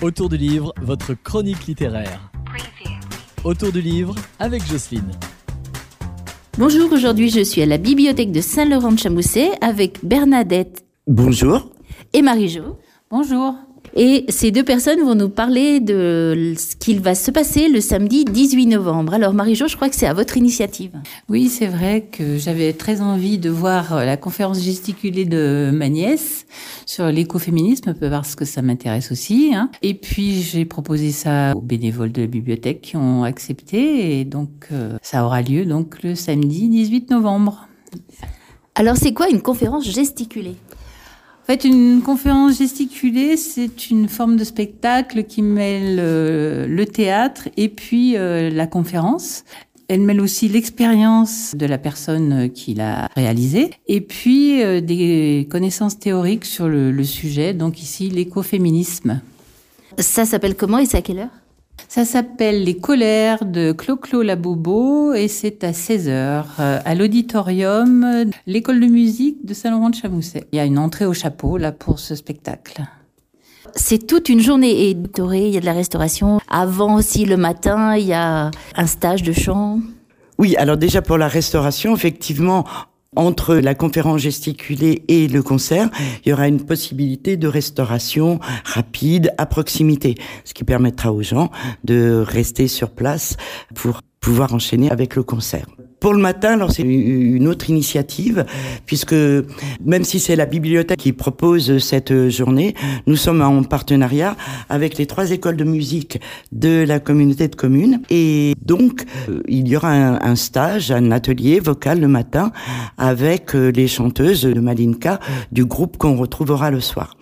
Autour du livre, votre chronique littéraire. Autour du livre avec Jocelyne. Bonjour, aujourd'hui je suis à la bibliothèque de Saint-Laurent de Chamousset avec Bernadette Bonjour. et Marie-Jo. Bonjour. Et ces deux personnes vont nous parler de ce qu'il va se passer le samedi 18 novembre. Alors Marie-Jo, je crois que c'est à votre initiative. Oui, c'est vrai que j'avais très envie de voir la conférence gesticulée de ma nièce sur l'écoféminisme parce que ça m'intéresse aussi. hein. Et puis j'ai proposé ça aux bénévoles de la bibliothèque qui ont accepté et donc euh, ça aura lieu donc le samedi 18 novembre. Alors c'est quoi une conférence gesticulée? Fait, une conférence gesticulée, c'est une forme de spectacle qui mêle euh, le théâtre et puis euh, la conférence. Elle mêle aussi l'expérience de la personne euh, qui l'a réalisée et puis des connaissances théoriques sur le, le sujet, donc ici l'écoféminisme. Ça s'appelle comment et c'est à quelle heure? Ça s'appelle Les colères de Clo-Clo Labobo et c'est à 16h à l'auditorium de l'école de musique de Saint-Laurent-de-Chamousset. Il y a une entrée au chapeau là pour ce spectacle. C'est toute une journée et il y a de la restauration. Avant aussi le matin, il y a un stage de chant. Oui, alors déjà pour la restauration, effectivement, entre la conférence gesticulée et le concert, il y aura une possibilité de restauration rapide à proximité, ce qui permettra aux gens de rester sur place pour pouvoir enchaîner avec le concert. Pour le matin, alors c'est une autre initiative, puisque même si c'est la bibliothèque qui propose cette journée, nous sommes en partenariat avec les trois écoles de musique de la communauté de communes. Et donc, euh, il y aura un, stage, un atelier vocal le matin avec euh, les chanteuses de Malinka du groupe qu'on retrouvera le soir.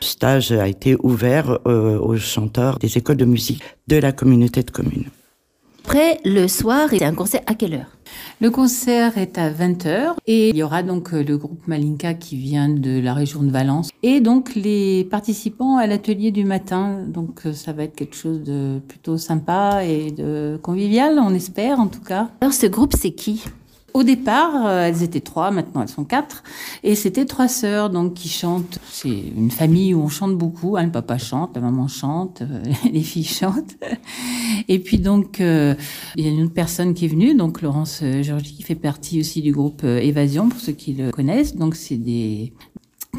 Stage a été ouvert euh, aux chanteurs des écoles de musique de la communauté de communes. Après, le soir, il y a un concert à quelle heure? Le concert est à 20h et il y aura donc euh, le groupe Malinka qui vient de la région de Valence et donc les participants à l'atelier du matin. Donc euh, ça va être quelque chose de plutôt sympa et de convivial, on espère en tout cas. Alors ce groupe, c'est qui? Au départ, euh, elles étaient trois, maintenant elles sont quatre, et c'était trois sœurs donc qui chantent. C'est une famille où on chante beaucoup. hein, le papa chante, la maman chante, les filles chantent. Et puis donc euh, il y a une autre personne qui est venue, donc Laurence euh, Georgie, qui fait partie aussi du groupe euh, Évasion pour ceux qui le connaissent. Donc c'est des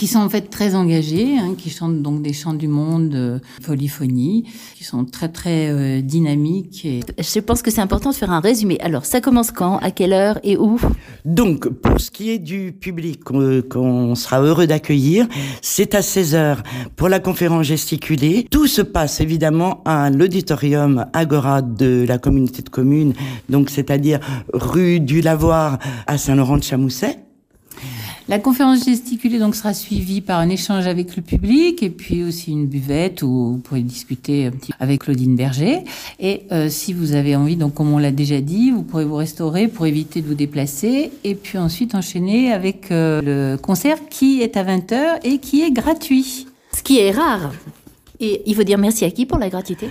qui sont en fait très engagés, hein, qui chantent donc des chants du monde, euh, polyphonie, qui sont très très euh, dynamiques et Je pense que c'est important de faire un résumé. Alors, ça commence quand À quelle heure Et où? Donc, pour ce qui est du public qu'on qu'on sera heureux d'accueillir, c'est à 16h pour la conférence gesticulée. Tout se passe évidemment à l'auditorium Agora de la communauté de communes, donc c'est-à-dire rue du Lavoir à Saint-Laurent-de-Chamousset. La conférence gesticulée donc sera suivie par un échange avec le public et puis aussi une buvette où vous pourrez discuter un petit avec Claudine Berger. Et euh, si vous avez envie, donc comme on l'a déjà dit, vous pourrez vous restaurer pour éviter de vous déplacer et puis ensuite enchaîner avec euh, le concert qui est à 20h et qui est gratuit. Ce qui est rare. Et il faut dire merci à qui pour la gratuité?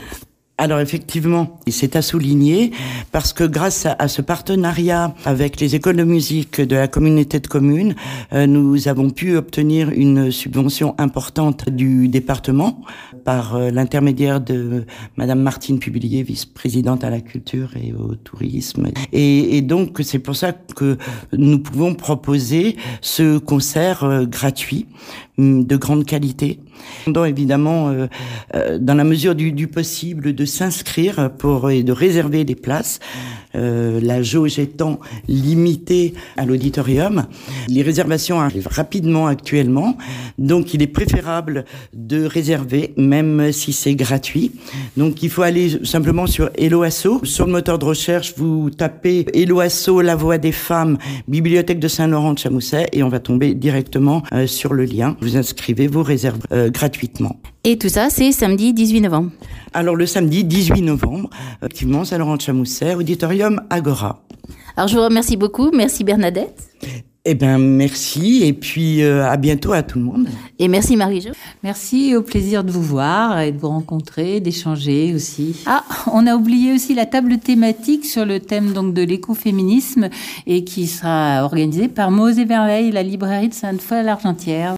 Alors effectivement, c'est à souligner parce que grâce à, ce partenariat avec les écoles de musique de la communauté de communes, euh, nous avons pu obtenir une subvention importante du département par euh, l'intermédiaire de Madame Martine Publier, vice-présidente à la culture et au tourisme. Et, donc c'est pour ça nous pouvons proposer ce concert euh, gratuit hum, de grande qualité. Donc évidemment, euh, euh, dans la mesure du, possible, de s'inscrire pour et de réserver des places. Euh, la jauge étant limitée à l'auditorium, les réservations arrivent rapidement actuellement, donc il est préférable de réserver, même si c'est gratuit. Donc il faut aller simplement sur Eloasso. Sur le moteur de recherche, vous tapez Eloasso, la voix des femmes, bibliothèque de Saint-Laurent de Chamousset, et on va tomber directement euh, sur le lien. Vous inscrivez, vous réservez euh, gratuitement. Et tout ça, c'est samedi 18 novembre. Alors le samedi 18 novembre, effectivement, Saint-Laurent de Chamousset, auditorium Agora. Alors je vous remercie beaucoup. Merci Bernadette. Eh ben merci et puis euh, à bientôt à tout le monde. Et merci Marie-Jo. Merci, au plaisir de vous voir et de vous rencontrer, d'échanger aussi. Ah, on a oublié aussi la table thématique sur le thème donc de l'écoféminisme et qui sera organisée par Mots et Merveilles, la librairie de Sainte-Foy à l'Argentière.